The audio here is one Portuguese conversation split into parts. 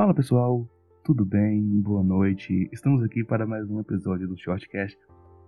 Fala pessoal, tudo bem? Boa noite. Estamos aqui para mais um episódio do Shortcast.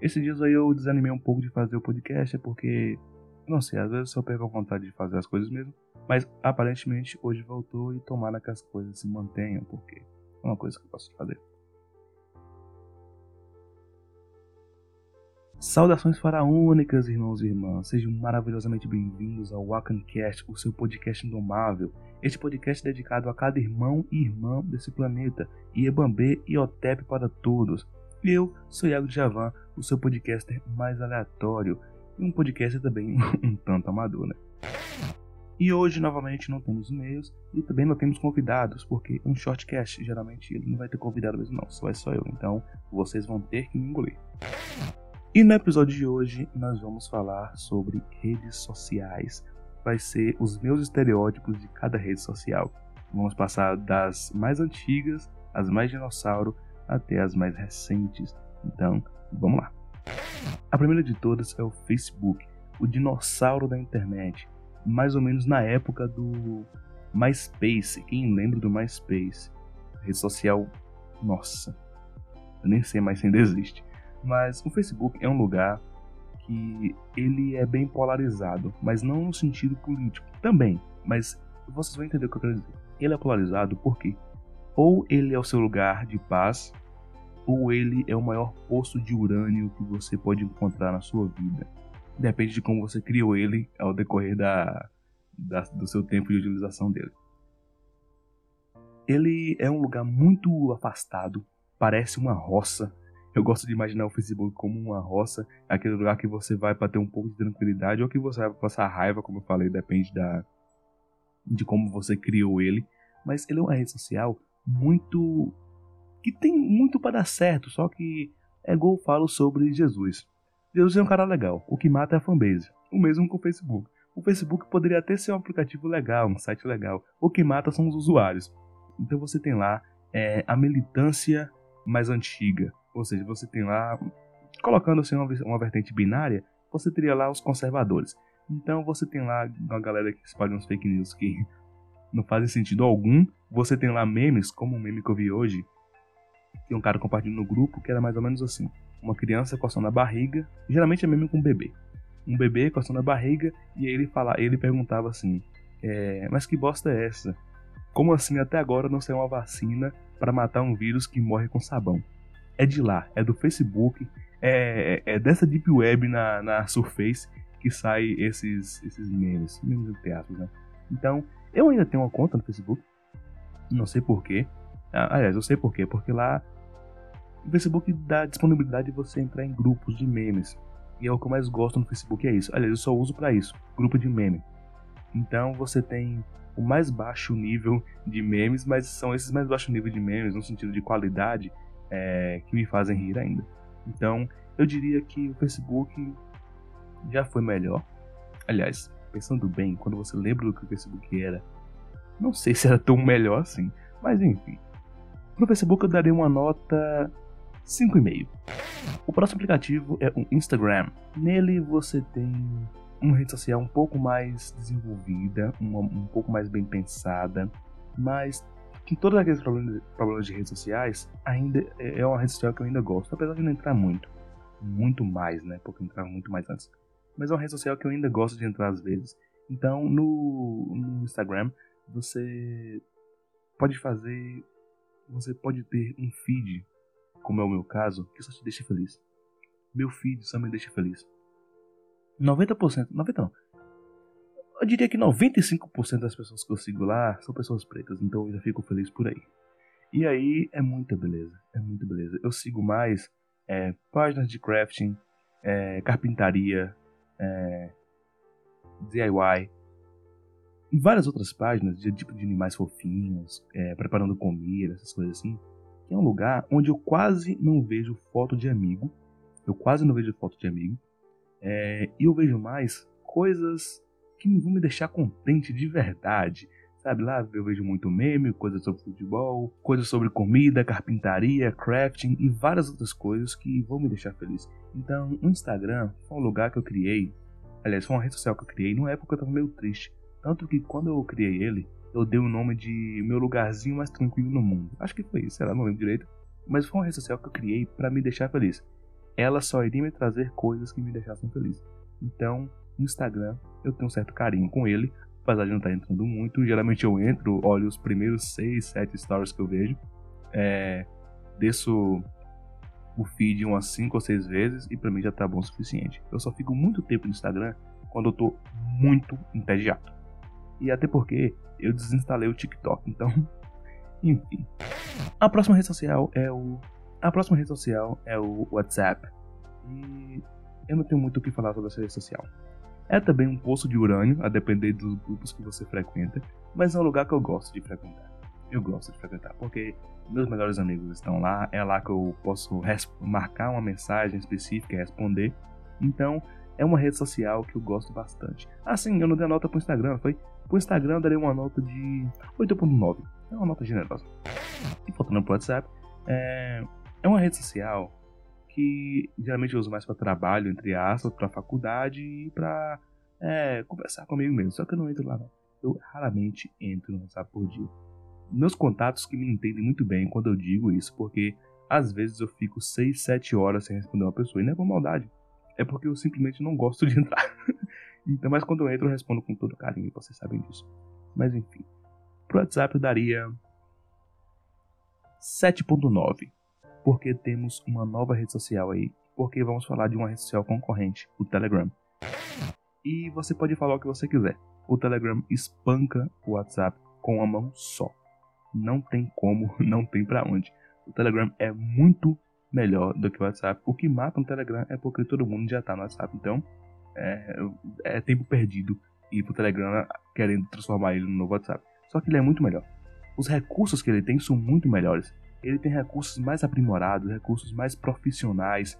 Esses dias aí eu desanimei um pouco de fazer o podcast porque, não sei, às vezes eu perco a vontade de fazer as coisas mesmo, mas aparentemente hoje voltou e tomara que as coisas se mantenham porque é uma coisa que eu posso fazer. Saudações faraônicas, irmãos e irmãs. Sejam maravilhosamente bem-vindos ao Wakancast, o seu podcast indomável. Este podcast é dedicado a cada irmão e irmã desse planeta, Iebambê e Otep para todos. Eu sou Iago Javan, o seu podcaster mais aleatório e um podcaster também um tanto amador, né? E hoje, novamente, não temos e-mails e também não temos convidados, porque um shortcast, geralmente, ele não vai ter convidado mesmo não, só é só eu. Então, vocês vão ter que me engolir. E no episódio de hoje nós vamos falar sobre redes sociais. Vai ser os meus estereótipos de cada rede social. Vamos passar das mais antigas, as mais dinossauro, até as mais recentes. Então, vamos lá. A primeira de todas é o Facebook, o dinossauro da internet, mais ou menos na época do MySpace. Quem lembra do MySpace? Rede social, nossa, eu nem sei mais se ainda existe. Mas o Facebook é um lugar que ele é bem polarizado, mas não no sentido político. Também, mas vocês vão entender o que eu quero dizer. Ele é polarizado porque ou ele é o seu lugar de paz, ou ele é o maior poço de urânio que você pode encontrar na sua vida. Depende de como você criou ele ao decorrer da, da, do seu tempo de utilização dele. Ele é um lugar muito afastado, parece uma roça eu gosto de imaginar o Facebook como uma roça, aquele lugar que você vai para ter um pouco de tranquilidade ou que você vai passar raiva, como eu falei, depende da de como você criou ele. Mas ele é uma rede social muito que tem muito para dar certo, só que é igual eu falo sobre Jesus. Jesus é um cara legal, o que mata é a fanbase. O mesmo com o Facebook. O Facebook poderia até ser um aplicativo legal, um site legal. O que mata são os usuários. Então você tem lá é, a militância mais antiga, ou seja, você tem lá, colocando assim uma, uma vertente binária, você teria lá os conservadores. Então você tem lá uma galera que espalha uns fake news que não fazem sentido algum. Você tem lá memes, como o meme que eu vi hoje, que um cara compartilhou no grupo, que era mais ou menos assim: uma criança coçando a barriga, geralmente é meme com um bebê. Um bebê coçando a barriga, e aí ele, fala, ele perguntava assim: é, Mas que bosta é essa? Como assim até agora não saiu uma vacina para matar um vírus que morre com sabão? É de lá, é do Facebook, é, é, é dessa Deep Web na, na Surface que sai esses, esses memes, memes entre aspas, né? Então, eu ainda tenho uma conta no Facebook, não sei porquê. Ah, aliás, eu sei porquê, porque lá o Facebook dá disponibilidade de você entrar em grupos de memes. E é o que eu mais gosto no Facebook, é isso. Aliás, eu só uso para isso, grupo de meme. Então você tem o mais baixo nível de memes, mas são esses mais baixo nível de memes no sentido de qualidade é, que me fazem rir ainda. Então, eu diria que o Facebook já foi melhor. Aliás, pensando bem, quando você lembra do que o Facebook era, não sei se era tão melhor assim, mas enfim. Pro Facebook eu daria uma nota 5,5. O próximo aplicativo é o Instagram. Nele você tem uma rede social um pouco mais desenvolvida, uma, um pouco mais bem pensada, mas que todos aqueles problemas, problemas de redes sociais ainda é, é uma rede social que eu ainda gosto, apesar de não entrar muito, muito mais, né? Porque entrava muito mais antes. Mas é uma rede social que eu ainda gosto de entrar às vezes. Então, no, no Instagram, você pode fazer, você pode ter um feed, como é o meu caso, que só te deixa feliz. Meu feed só me deixa feliz. 90%, 90 não, eu diria que 95% das pessoas que eu sigo lá são pessoas pretas, então eu já fico feliz por aí. E aí é muita beleza, é muita beleza. Eu sigo mais é, páginas de crafting, é, carpintaria, é, DIY e várias outras páginas de tipo de animais fofinhos, é, preparando comida, essas coisas assim. Que é um lugar onde eu quase não vejo foto de amigo. Eu quase não vejo foto de amigo. É, e eu vejo mais coisas que vão me deixar contente de verdade. Sabe, lá eu vejo muito meme, coisas sobre futebol, coisas sobre comida, carpintaria, crafting e várias outras coisas que vão me deixar feliz. Então, o Instagram foi um lugar que eu criei, aliás, foi uma rede social que eu criei numa época que eu tava meio triste. Tanto que quando eu criei ele, eu dei o nome de meu lugarzinho mais tranquilo no mundo. Acho que foi isso, sei lá, não lembro direito. Mas foi uma rede social que eu criei para me deixar feliz. Ela só iria me trazer coisas que me deixassem feliz. Então, no Instagram, eu tenho um certo carinho com ele, apesar de não estar entrando muito. Geralmente eu entro, olho os primeiros 6, 7 stories que eu vejo. É, desço o feed umas 5 ou 6 vezes e para mim já tá bom o suficiente. Eu só fico muito tempo no Instagram quando eu tô muito entediado. E até porque eu desinstalei o TikTok, então, enfim. A próxima rede social é o a próxima rede social é o WhatsApp. E eu não tenho muito o que falar sobre essa rede social. É também um poço de urânio, a depender dos grupos que você frequenta, mas é um lugar que eu gosto de frequentar. Eu gosto de frequentar, porque meus melhores amigos estão lá, é lá que eu posso marcar uma mensagem específica e responder. Então, é uma rede social que eu gosto bastante. Ah, sim, eu não dei nota pro Instagram, foi? Pro Instagram eu daria uma nota de 8.9. É uma nota generosa. E voltando pro WhatsApp, é, é uma rede social que geralmente eu uso mais para trabalho, entre aspas, para faculdade e para é, conversar comigo mesmo. Só que eu não entro lá, não. Eu raramente entro no WhatsApp por dia. Meus contatos que me entendem muito bem quando eu digo isso, porque às vezes eu fico 6, 7 horas sem responder uma pessoa, e não é por maldade. É porque eu simplesmente não gosto de entrar. então, mas quando eu entro, eu respondo com todo carinho, vocês sabem disso. Mas enfim. Pro WhatsApp eu daria 7.9 porque temos uma nova rede social aí, porque vamos falar de uma rede social concorrente, o Telegram. E você pode falar o que você quiser. O Telegram espanca o WhatsApp com a mão só. Não tem como, não tem para onde. O Telegram é muito melhor do que o WhatsApp. O que mata um Telegram é porque todo mundo já tá no WhatsApp. Então, é, é tempo perdido ir pro Telegram querendo transformar ele no novo WhatsApp. Só que ele é muito melhor. Os recursos que ele tem são muito melhores ele tem recursos mais aprimorados, recursos mais profissionais.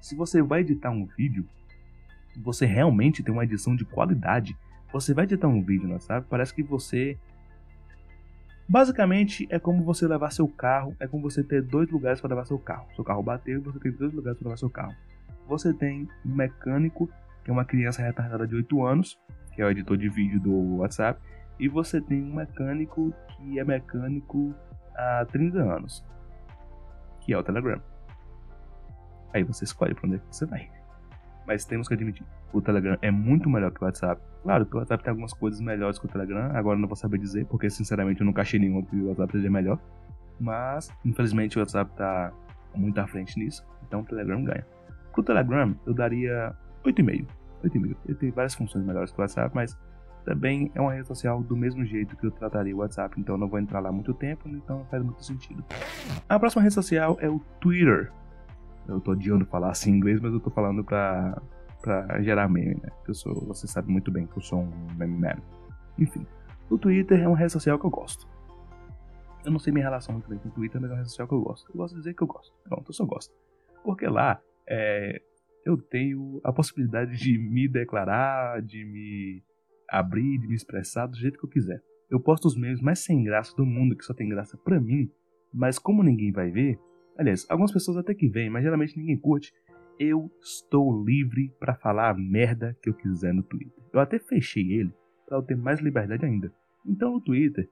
Se você vai editar um vídeo, você realmente tem uma edição de qualidade. Você vai editar um vídeo, não sabe? Parece que você Basicamente é como você levar seu carro, é como você ter dois lugares para levar seu carro. Seu carro bateu você tem dois lugares para levar seu carro. Você tem um mecânico, que é uma criança retardada de 8 anos, que é o editor de vídeo do WhatsApp, e você tem um mecânico que é mecânico há 30 anos, que é o Telegram. Aí você escolhe para onde é que você vai. Mas temos que admitir, o Telegram é muito melhor que o WhatsApp. Claro que o WhatsApp tem algumas coisas melhores que o Telegram, agora não vou saber dizer, porque sinceramente eu nunca achei nenhum que o WhatsApp seja melhor. Mas, infelizmente, o WhatsApp está muito à frente nisso, então o Telegram ganha. Pro Telegram, eu daria 8,5. 8,5. Ele tem várias funções melhores que o WhatsApp, mas também é uma rede social do mesmo jeito que eu trataria o WhatsApp, então não vou entrar lá muito tempo, então não faz muito sentido. A próxima rede social é o Twitter. Eu tô odiando falar assim em inglês, mas eu tô falando pra, pra gerar meme, né? Eu sou, você sabe muito bem que eu sou um meme man. Enfim, o Twitter é uma rede social que eu gosto. Eu não sei minha relação muito bem com o Twitter, mas é uma rede social que eu gosto. Eu gosto de dizer que eu gosto. Pronto, eu só gosto. Porque lá é, eu tenho a possibilidade de me declarar, de me abrir, de me expressar do jeito que eu quiser. Eu posto os memes mais sem graça do mundo, que só tem graça pra mim, mas como ninguém vai ver, aliás, algumas pessoas até que vêm, mas geralmente ninguém curte, eu estou livre para falar a merda que eu quiser no Twitter. Eu até fechei ele para eu ter mais liberdade ainda. Então no Twitter,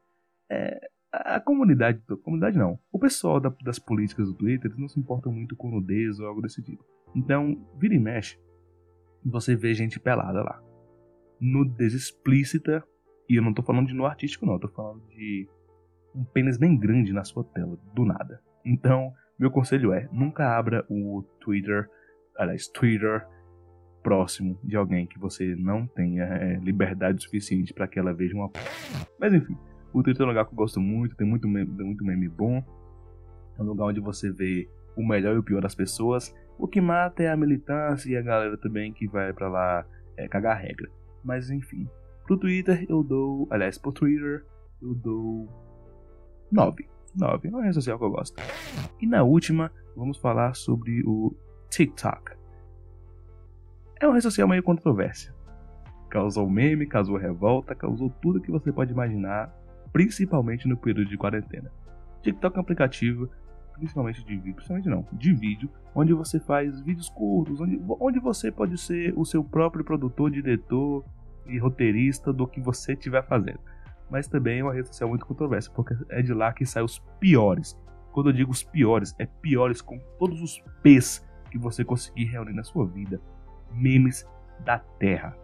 é, a comunidade, a comunidade não, o pessoal da, das políticas do Twitter eles não se importam muito com nudez ou algo desse tipo. Então, vira e mexe, você vê gente pelada lá nudez explícita. E eu não tô falando de no artístico, não. Eu tô falando de um pênis bem grande na sua tela, do nada. Então, meu conselho é: nunca abra o Twitter, aliás, Twitter próximo de alguém que você não tenha é, liberdade suficiente para que ela veja uma. Mas enfim, o Twitter é um lugar que eu gosto muito, tem muito meme, muito meme bom. É um lugar onde você vê o melhor e o pior das pessoas. O que mata é a militância e a galera também que vai para lá é, cagar regra. Mas enfim. Pro Twitter eu dou. Aliás, pro Twitter eu dou. 9. 9. É uma rede social que eu gosto. E na última, vamos falar sobre o TikTok. É uma rede social meio controvérsia. Causou meme, causou revolta, causou tudo que você pode imaginar, principalmente no período de quarentena. TikTok é um aplicativo, principalmente de vídeo, principalmente não, de vídeo, onde você faz vídeos curtos, onde, onde você pode ser o seu próprio produtor, diretor e roteirista do que você estiver fazendo. mas também é uma rede social muito controversa, porque é de lá que saem os piores. Quando eu digo os piores, é piores com todos os P's que você conseguir reunir na sua vida. Memes da Terra.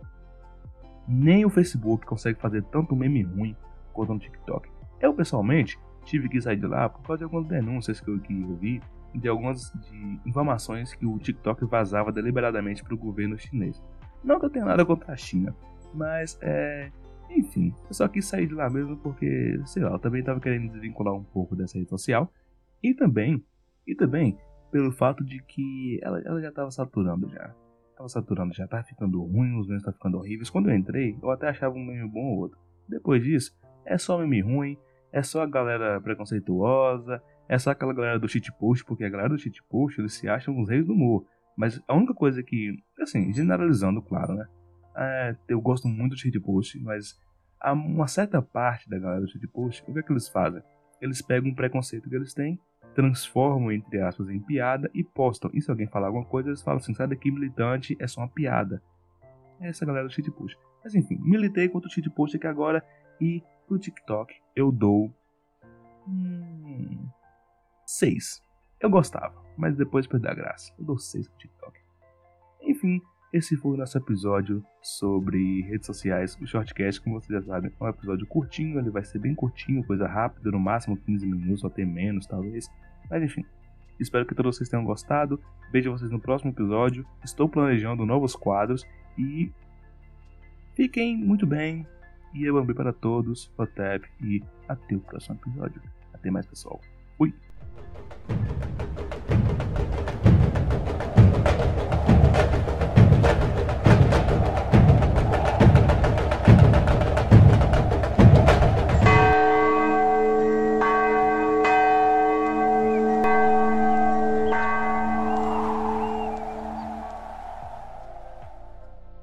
Nem o Facebook consegue fazer tanto meme ruim quanto no TikTok. Eu, pessoalmente, tive que sair de lá por causa de algumas denúncias que eu, que eu vi de algumas de informações que o TikTok vazava deliberadamente para o governo chinês. Não que eu tenha nada contra a China, mas é. Enfim, eu só quis sair de lá mesmo porque, sei lá, eu também estava querendo desvincular um pouco dessa rede social. E também, e também, pelo fato de que ela, ela já estava saturando já. Tava saturando já, tava ficando ruim, os memes estavam ficando horríveis. Quando eu entrei, eu até achava um meme bom ou outro. Depois disso, é só meme ruim, é só a galera preconceituosa, é só aquela galera do shitpost, porque a galera do shitpost, eles se acham os reis do humor. Mas a única coisa que, assim, generalizando, claro, né? É, eu gosto muito do shitpost, mas há uma certa parte da galera do shitpost, o que é que eles fazem? Eles pegam um preconceito que eles têm, transformam, entre aspas, em piada e postam. E se alguém falar alguma coisa, eles falam assim, sai daqui militante, é só uma piada. É essa galera do shitpost. Mas enfim, militei contra o shitpost aqui agora e pro TikTok eu dou... Hum, 6. Eu gostava, mas depois perdeu a graça. Eu dou 6 pro TikTok. Enfim, esse foi o nosso episódio sobre redes sociais. O Shortcast, como vocês já sabem, é um episódio curtinho. Ele vai ser bem curtinho, coisa rápida, no máximo 15 minutos, ou até menos, talvez. Mas enfim, espero que todos vocês tenham gostado. Vejo vocês no próximo episódio. Estou planejando novos quadros e fiquem muito bem. E eu amo para todos, Otep, e até o próximo episódio. Até mais, pessoal. Fui!